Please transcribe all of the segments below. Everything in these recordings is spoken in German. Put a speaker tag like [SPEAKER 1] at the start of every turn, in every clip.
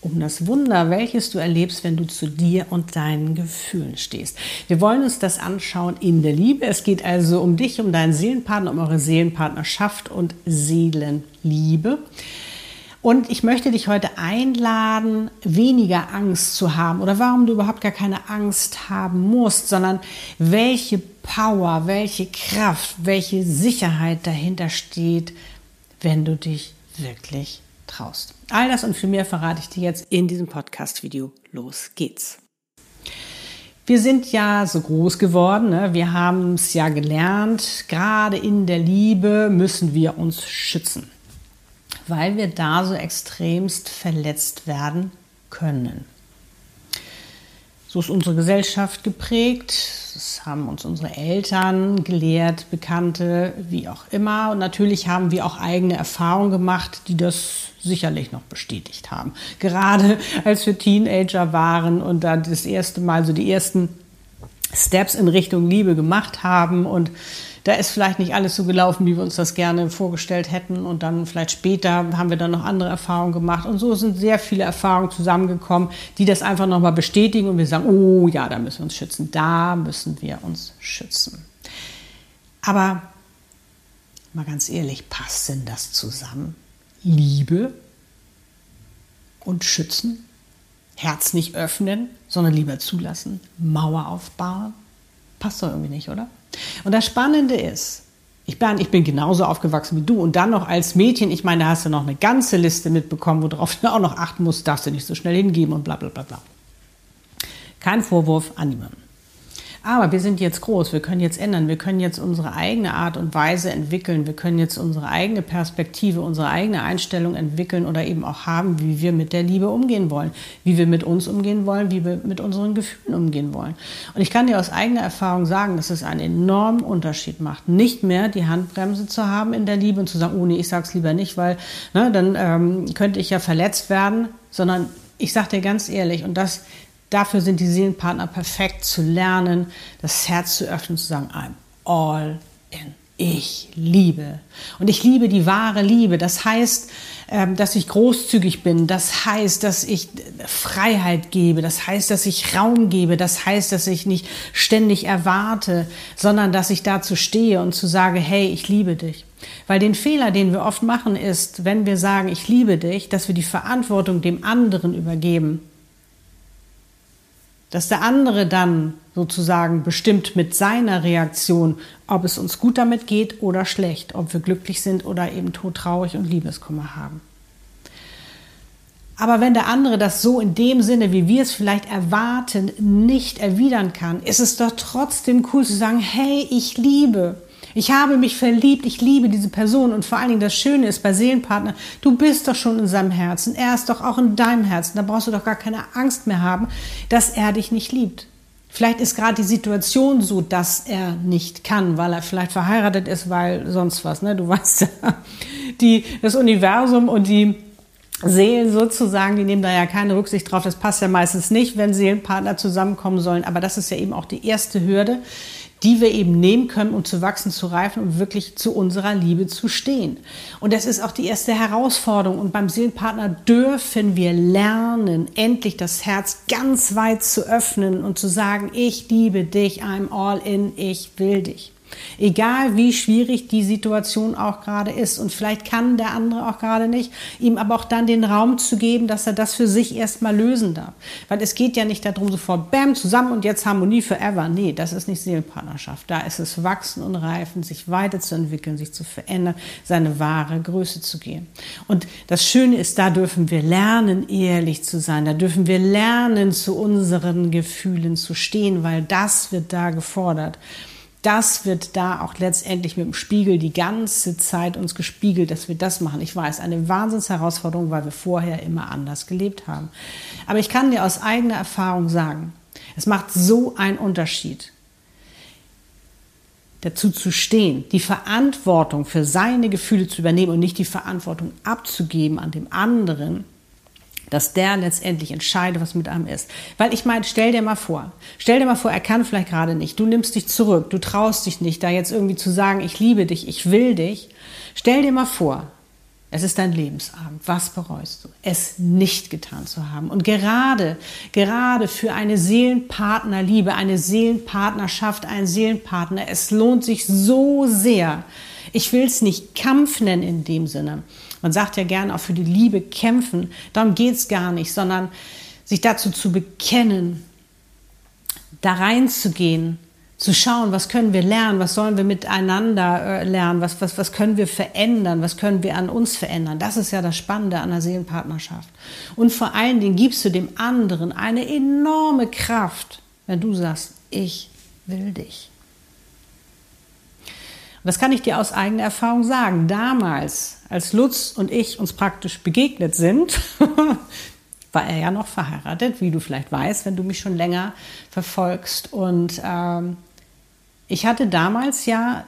[SPEAKER 1] um das Wunder, welches du erlebst, wenn du zu dir und deinen Gefühlen stehst. Wir wollen uns das anschauen in der Liebe. Es geht also um dich, um deinen Seelenpartner, um eure Seelenpartnerschaft und Seelenliebe. Und ich möchte dich heute einladen, weniger Angst zu haben oder warum du überhaupt gar keine Angst haben musst, sondern welche Power, welche Kraft, welche Sicherheit dahinter steht, wenn du dich wirklich traust. All das und viel mehr verrate ich dir jetzt in diesem Podcast-Video. Los geht's. Wir sind ja so groß geworden, ne? wir haben es ja gelernt, gerade in der Liebe müssen wir uns schützen, weil wir da so extremst verletzt werden können. So ist unsere Gesellschaft geprägt. Das haben uns unsere Eltern gelehrt, Bekannte, wie auch immer. Und natürlich haben wir auch eigene Erfahrungen gemacht, die das sicherlich noch bestätigt haben. Gerade als wir Teenager waren und dann das erste Mal so die ersten Steps in Richtung Liebe gemacht haben und da ist vielleicht nicht alles so gelaufen, wie wir uns das gerne vorgestellt hätten. Und dann vielleicht später haben wir dann noch andere Erfahrungen gemacht. Und so sind sehr viele Erfahrungen zusammengekommen, die das einfach nochmal bestätigen. Und wir sagen, oh ja, da müssen wir uns schützen. Da müssen wir uns schützen. Aber mal ganz ehrlich, passt denn das zusammen? Liebe und schützen? Herz nicht öffnen, sondern lieber zulassen? Mauer aufbauen? Passt doch irgendwie nicht, oder? Und das Spannende ist, ich bin, ich bin genauso aufgewachsen wie du und dann noch als Mädchen, ich meine, da hast du noch eine ganze Liste mitbekommen, worauf du auch noch achten musst, darfst du nicht so schnell hingeben und bla bla bla bla. Kein Vorwurf an niemanden. Aber wir sind jetzt groß, wir können jetzt ändern, wir können jetzt unsere eigene Art und Weise entwickeln, wir können jetzt unsere eigene Perspektive, unsere eigene Einstellung entwickeln oder eben auch haben, wie wir mit der Liebe umgehen wollen, wie wir mit uns umgehen wollen, wie wir mit unseren Gefühlen umgehen wollen. Und ich kann dir aus eigener Erfahrung sagen, dass es einen enormen Unterschied macht, nicht mehr die Handbremse zu haben in der Liebe und zu sagen, oh nee, ich sag's lieber nicht, weil ne, dann ähm, könnte ich ja verletzt werden, sondern ich sag dir ganz ehrlich, und das Dafür sind die Seelenpartner perfekt zu lernen, das Herz zu öffnen, zu sagen, I'm all in. Ich liebe. Und ich liebe die wahre Liebe. Das heißt, ähm, dass ich großzügig bin. Das heißt, dass ich Freiheit gebe. Das heißt, dass ich Raum gebe. Das heißt, dass ich nicht ständig erwarte, sondern dass ich dazu stehe und zu sage, hey, ich liebe dich. Weil den Fehler, den wir oft machen, ist, wenn wir sagen, ich liebe dich, dass wir die Verantwortung dem anderen übergeben dass der andere dann sozusagen bestimmt mit seiner Reaktion, ob es uns gut damit geht oder schlecht, ob wir glücklich sind oder eben todtraurig und Liebeskummer haben. Aber wenn der andere das so in dem Sinne, wie wir es vielleicht erwarten, nicht erwidern kann, ist es doch trotzdem cool zu sagen, hey, ich liebe. Ich habe mich verliebt, ich liebe diese Person und vor allen Dingen das Schöne ist bei Seelenpartner, du bist doch schon in seinem Herzen, er ist doch auch in deinem Herzen, da brauchst du doch gar keine Angst mehr haben, dass er dich nicht liebt. Vielleicht ist gerade die Situation so, dass er nicht kann, weil er vielleicht verheiratet ist, weil sonst was, ne? Du weißt ja, die, das Universum und die Seelen sozusagen, die nehmen da ja keine Rücksicht drauf. Das passt ja meistens nicht, wenn Seelenpartner zusammenkommen sollen. Aber das ist ja eben auch die erste Hürde, die wir eben nehmen können, um zu wachsen, zu reifen und wirklich zu unserer Liebe zu stehen. Und das ist auch die erste Herausforderung. Und beim Seelenpartner dürfen wir lernen, endlich das Herz ganz weit zu öffnen und zu sagen, ich liebe dich, I'm all in, ich will dich. Egal wie schwierig die Situation auch gerade ist. Und vielleicht kann der andere auch gerade nicht, ihm aber auch dann den Raum zu geben, dass er das für sich erstmal lösen darf. Weil es geht ja nicht darum, sofort Bäm zusammen und jetzt Harmonie forever. Nee, das ist nicht Seelenpartnerschaft. Da ist es wachsen und reifen, sich weiterzuentwickeln, sich zu verändern, seine wahre Größe zu gehen. Und das Schöne ist, da dürfen wir lernen, ehrlich zu sein. Da dürfen wir lernen, zu unseren Gefühlen zu stehen, weil das wird da gefordert das wird da auch letztendlich mit dem Spiegel die ganze Zeit uns gespiegelt, dass wir das machen. Ich weiß, eine Wahnsinnsherausforderung, weil wir vorher immer anders gelebt haben. Aber ich kann dir aus eigener Erfahrung sagen, Es macht so einen Unterschied, dazu zu stehen, die Verantwortung für seine Gefühle zu übernehmen und nicht die Verantwortung abzugeben an dem anderen, dass der letztendlich entscheidet, was mit einem ist. Weil ich meine, stell dir mal vor, stell dir mal vor, er kann vielleicht gerade nicht, du nimmst dich zurück, du traust dich nicht, da jetzt irgendwie zu sagen, ich liebe dich, ich will dich. Stell dir mal vor, es ist dein Lebensabend. Was bereust du? Es nicht getan zu haben. Und gerade, gerade für eine Seelenpartnerliebe, eine Seelenpartnerschaft, einen Seelenpartner, es lohnt sich so sehr. Ich will es nicht Kampf nennen in dem Sinne. Man sagt ja gerne auch für die Liebe kämpfen. Darum geht es gar nicht, sondern sich dazu zu bekennen, da reinzugehen, zu schauen, was können wir lernen, was sollen wir miteinander äh, lernen, was, was, was können wir verändern, was können wir an uns verändern. Das ist ja das Spannende an der Seelenpartnerschaft. Und vor allen Dingen gibst du dem anderen eine enorme Kraft, wenn du sagst, ich will dich. Das kann ich dir aus eigener Erfahrung sagen. Damals, als Lutz und ich uns praktisch begegnet sind, war er ja noch verheiratet, wie du vielleicht weißt, wenn du mich schon länger verfolgst. Und ähm, ich hatte damals ja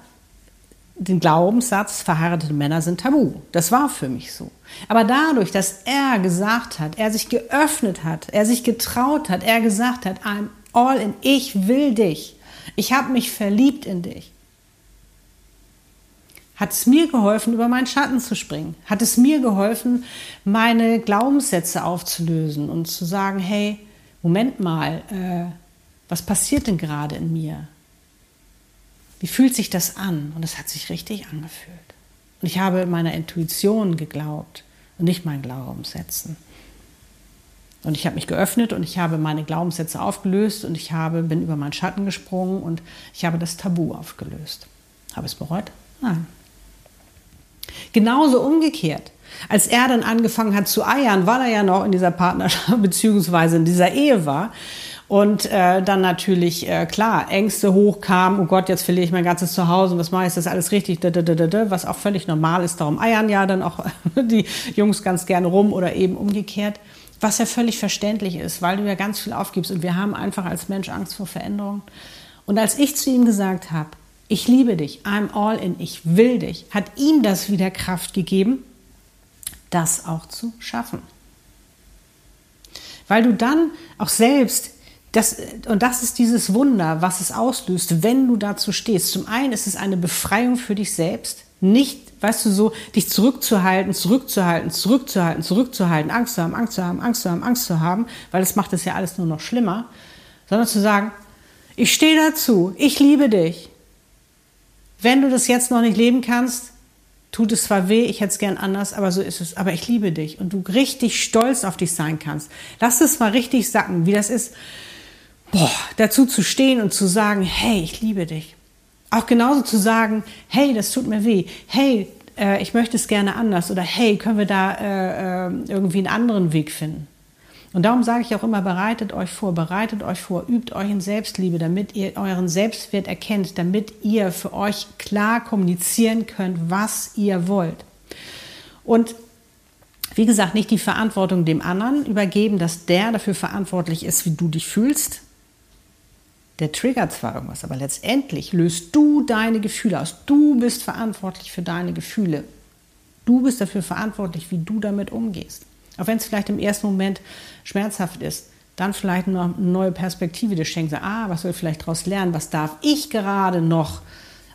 [SPEAKER 1] den Glaubenssatz, verheiratete Männer sind tabu. Das war für mich so. Aber dadurch, dass er gesagt hat, er sich geöffnet hat, er sich getraut hat, er gesagt hat, I'm all in, ich will dich. Ich habe mich verliebt in dich hat es mir geholfen, über meinen Schatten zu springen? Hat es mir geholfen, meine Glaubenssätze aufzulösen und zu sagen, hey, Moment mal, äh, was passiert denn gerade in mir? Wie fühlt sich das an? Und es hat sich richtig angefühlt. Und ich habe meiner Intuition geglaubt und nicht meinen Glaubenssätzen. Und ich habe mich geöffnet und ich habe meine Glaubenssätze aufgelöst und ich habe, bin über meinen Schatten gesprungen und ich habe das Tabu aufgelöst. Habe ich es bereut? Nein. Genauso umgekehrt. Als er dann angefangen hat zu eiern, weil er ja noch in dieser Partnerschaft bzw. in dieser Ehe war. Und äh, dann natürlich, äh, klar, Ängste hochkamen, oh Gott, jetzt verliere ich mein ganzes Zuhause was mache ich, ist das alles richtig, was auch völlig normal ist. Darum eiern ja dann auch die Jungs ganz gerne rum oder eben umgekehrt. Was ja völlig verständlich ist, weil du ja ganz viel aufgibst und wir haben einfach als Mensch Angst vor Veränderung. Und als ich zu ihm gesagt habe, ich liebe dich, I'm all in, ich will dich, hat ihm das wieder Kraft gegeben, das auch zu schaffen. Weil du dann auch selbst, das, und das ist dieses Wunder, was es auslöst, wenn du dazu stehst. Zum einen ist es eine Befreiung für dich selbst, nicht, weißt du, so, dich zurückzuhalten, zurückzuhalten, zurückzuhalten, zurückzuhalten, Angst zu haben, Angst zu haben, Angst zu haben, Angst zu haben, weil das macht es ja alles nur noch schlimmer, sondern zu sagen, ich stehe dazu, ich liebe dich, wenn du das jetzt noch nicht leben kannst, tut es zwar weh, ich hätte es gern anders, aber so ist es. Aber ich liebe dich und du richtig stolz auf dich sein kannst. Lass es mal richtig sacken, wie das ist, boah, dazu zu stehen und zu sagen, hey, ich liebe dich. Auch genauso zu sagen, hey, das tut mir weh. Hey, äh, ich möchte es gerne anders. Oder hey, können wir da äh, äh irgendwie einen anderen Weg finden? Und darum sage ich auch immer, bereitet euch vor, bereitet euch vor, übt euch in Selbstliebe, damit ihr euren Selbstwert erkennt, damit ihr für euch klar kommunizieren könnt, was ihr wollt. Und wie gesagt, nicht die Verantwortung dem anderen übergeben, dass der dafür verantwortlich ist, wie du dich fühlst. Der triggert zwar irgendwas, aber letztendlich löst du deine Gefühle aus. Du bist verantwortlich für deine Gefühle. Du bist dafür verantwortlich, wie du damit umgehst. Auch wenn es vielleicht im ersten Moment schmerzhaft ist, dann vielleicht noch eine neue Perspektive dir schenken. Ah, was soll ich vielleicht daraus lernen? Was darf ich gerade noch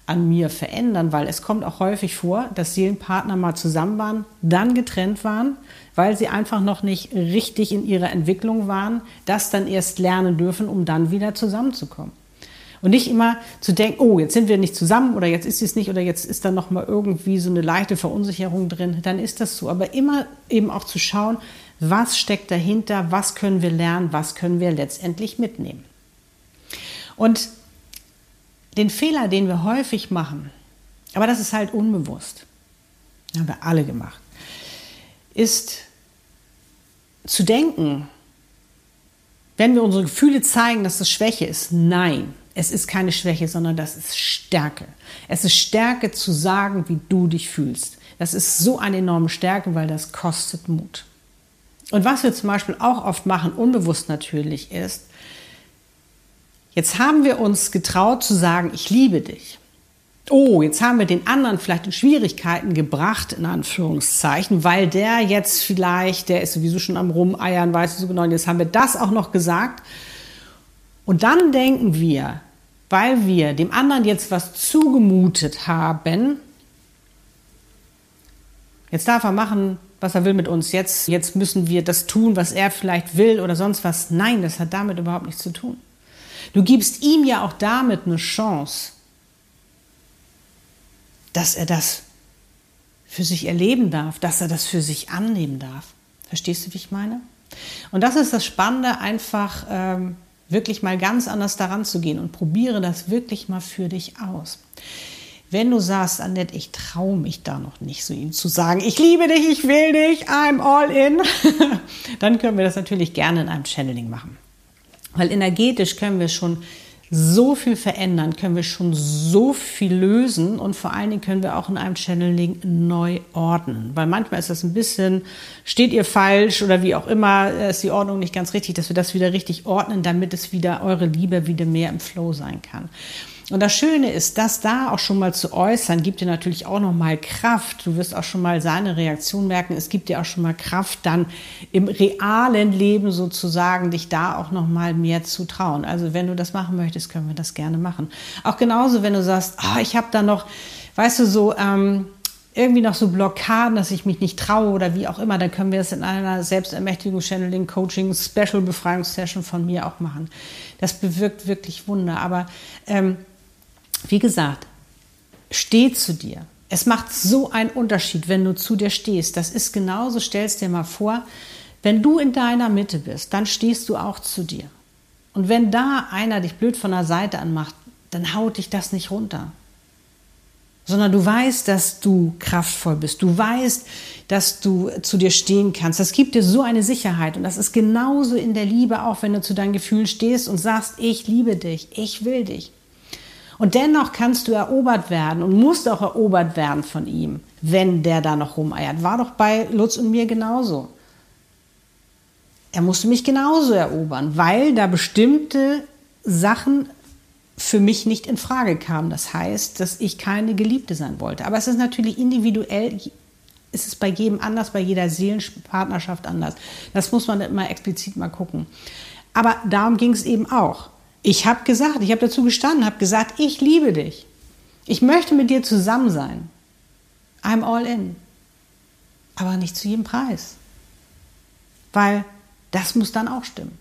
[SPEAKER 1] an mir verändern? Weil es kommt auch häufig vor, dass Seelenpartner mal zusammen waren, dann getrennt waren, weil sie einfach noch nicht richtig in ihrer Entwicklung waren, das dann erst lernen dürfen, um dann wieder zusammenzukommen. Und nicht immer zu denken, oh, jetzt sind wir nicht zusammen oder jetzt ist es nicht oder jetzt ist da noch mal irgendwie so eine leichte Verunsicherung drin, dann ist das so. Aber immer eben auch zu schauen, was steckt dahinter, was können wir lernen, was können wir letztendlich mitnehmen. Und den Fehler, den wir häufig machen, aber das ist halt unbewusst, haben wir alle gemacht, ist zu denken, wenn wir unsere Gefühle zeigen, dass das Schwäche ist, nein, es ist keine Schwäche, sondern das ist Stärke. Es ist Stärke zu sagen, wie du dich fühlst. Das ist so eine enorme Stärke, weil das kostet Mut. Und was wir zum Beispiel auch oft machen, unbewusst natürlich, ist, Jetzt haben wir uns getraut zu sagen, ich liebe dich. Oh, jetzt haben wir den anderen vielleicht in Schwierigkeiten gebracht, in Anführungszeichen, weil der jetzt vielleicht, der ist sowieso schon am Rumeiern, weiß ich so genau, jetzt haben wir das auch noch gesagt. Und dann denken wir, weil wir dem anderen jetzt was zugemutet haben, jetzt darf er machen, was er will mit uns, jetzt, jetzt müssen wir das tun, was er vielleicht will oder sonst was. Nein, das hat damit überhaupt nichts zu tun. Du gibst ihm ja auch damit eine Chance, dass er das für sich erleben darf, dass er das für sich annehmen darf. Verstehst du, wie ich meine? Und das ist das Spannende, einfach ähm, wirklich mal ganz anders daran zu gehen und probiere das wirklich mal für dich aus. Wenn du sagst, Annette, ich traue mich da noch nicht, so ihm zu sagen, ich liebe dich, ich will dich, I'm all in, dann können wir das natürlich gerne in einem Channeling machen. Weil energetisch können wir schon so viel verändern, können wir schon so viel lösen und vor allen Dingen können wir auch in einem Channeling neu ordnen. Weil manchmal ist das ein bisschen, steht ihr falsch oder wie auch immer, ist die Ordnung nicht ganz richtig, dass wir das wieder richtig ordnen, damit es wieder eure Liebe wieder mehr im Flow sein kann. Und das Schöne ist, das da auch schon mal zu äußern, gibt dir natürlich auch noch mal Kraft. Du wirst auch schon mal seine Reaktion merken. Es gibt dir auch schon mal Kraft, dann im realen Leben sozusagen dich da auch noch mal mehr zu trauen. Also wenn du das machen möchtest, können wir das gerne machen. Auch genauso, wenn du sagst, oh, ich habe da noch, weißt du, so ähm, irgendwie noch so Blockaden, dass ich mich nicht traue oder wie auch immer, dann können wir es in einer Selbstermächtigung, Channeling, Coaching, Special Befreiungssession von mir auch machen. Das bewirkt wirklich Wunder. Aber ähm, wie gesagt, steh zu dir. Es macht so einen Unterschied, wenn du zu dir stehst. Das ist genauso, stellst dir mal vor, wenn du in deiner Mitte bist, dann stehst du auch zu dir. Und wenn da einer dich blöd von der Seite anmacht, dann haut dich das nicht runter. Sondern du weißt, dass du kraftvoll bist. Du weißt, dass du zu dir stehen kannst. Das gibt dir so eine Sicherheit. Und das ist genauso in der Liebe auch, wenn du zu deinen Gefühlen stehst und sagst, ich liebe dich, ich will dich. Und dennoch kannst du erobert werden und musst auch erobert werden von ihm, wenn der da noch rumeiert. War doch bei Lutz und mir genauso. Er musste mich genauso erobern, weil da bestimmte Sachen für mich nicht in Frage kamen. Das heißt, dass ich keine Geliebte sein wollte. Aber es ist natürlich individuell, es ist bei jedem anders, bei jeder Seelenpartnerschaft anders. Das muss man immer explizit mal gucken. Aber darum ging es eben auch. Ich habe gesagt, ich habe dazu gestanden, habe gesagt, ich liebe dich. Ich möchte mit dir zusammen sein. I'm all in. Aber nicht zu jedem Preis. Weil das muss dann auch stimmen.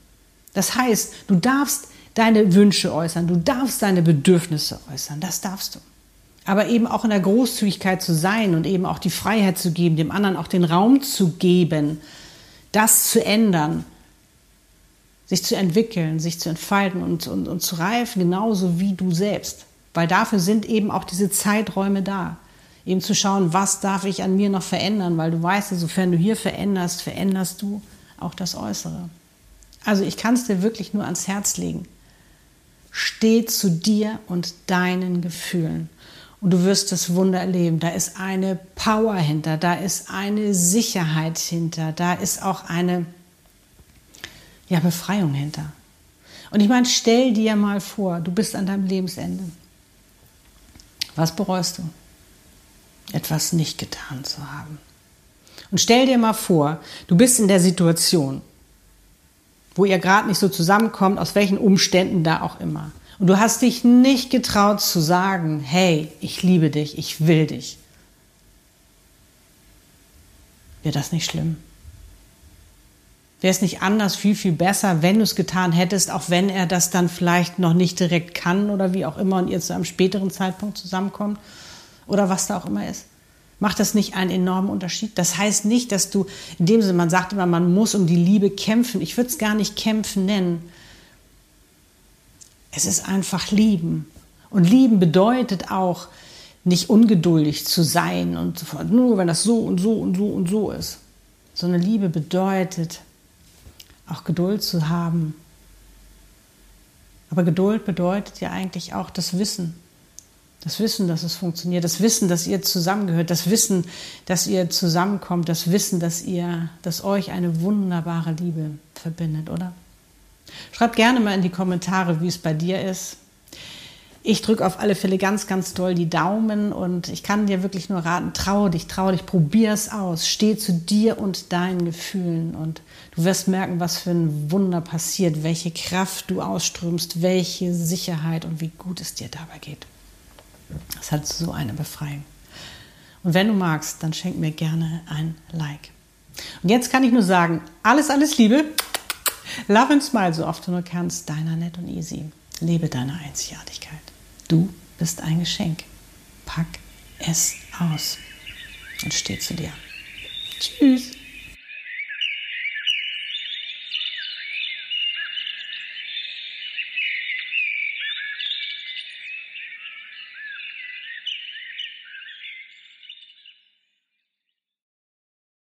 [SPEAKER 1] Das heißt, du darfst deine Wünsche äußern, du darfst deine Bedürfnisse äußern, das darfst du. Aber eben auch in der Großzügigkeit zu sein und eben auch die Freiheit zu geben, dem anderen auch den Raum zu geben, das zu ändern, sich zu entwickeln, sich zu entfalten und, und, und zu reifen, genauso wie du selbst. Weil dafür sind eben auch diese Zeiträume da. Eben zu schauen, was darf ich an mir noch verändern, weil du weißt, sofern du hier veränderst, veränderst du auch das Äußere. Also ich kann es dir wirklich nur ans Herz legen. Steh zu dir und deinen Gefühlen. Und du wirst das Wunder erleben. Da ist eine Power hinter, da ist eine Sicherheit hinter, da ist auch eine ja, Befreiung hinter. Und ich meine, stell dir mal vor, du bist an deinem Lebensende. Was bereust du? Etwas nicht getan zu haben. Und stell dir mal vor, du bist in der Situation, wo ihr gerade nicht so zusammenkommt, aus welchen Umständen da auch immer. Und du hast dich nicht getraut zu sagen, hey, ich liebe dich, ich will dich. Wäre das nicht schlimm? Wäre es nicht anders viel, viel besser, wenn du es getan hättest, auch wenn er das dann vielleicht noch nicht direkt kann oder wie auch immer und ihr zu einem späteren Zeitpunkt zusammenkommt oder was da auch immer ist? Macht das nicht einen enormen Unterschied? Das heißt nicht, dass du, in dem Sinne, man sagt immer, man muss um die Liebe kämpfen. Ich würde es gar nicht kämpfen nennen. Es ist einfach lieben. Und lieben bedeutet auch, nicht ungeduldig zu sein und nur wenn das so und so und so und so ist. Sondern Liebe bedeutet, auch Geduld zu haben. Aber Geduld bedeutet ja eigentlich auch das Wissen. Das Wissen, dass es funktioniert, das Wissen, dass ihr zusammengehört, das Wissen, dass ihr zusammenkommt, das Wissen, dass ihr, dass euch eine wunderbare Liebe verbindet, oder? Schreib gerne mal in die Kommentare, wie es bei dir ist. Ich drücke auf alle Fälle ganz, ganz doll die Daumen und ich kann dir wirklich nur raten, traue dich, traue dich, probier es aus, steh zu dir und deinen Gefühlen und du wirst merken, was für ein Wunder passiert, welche Kraft du ausströmst, welche Sicherheit und wie gut es dir dabei geht. Das hat so eine Befreiung. Und wenn du magst, dann schenk mir gerne ein Like. Und jetzt kann ich nur sagen, alles, alles Liebe. Love and smile so oft du nur kannst. Deiner Nett und Easy. Lebe deine Einzigartigkeit. Du bist ein Geschenk. Pack es aus und steh zu dir. Tschüss.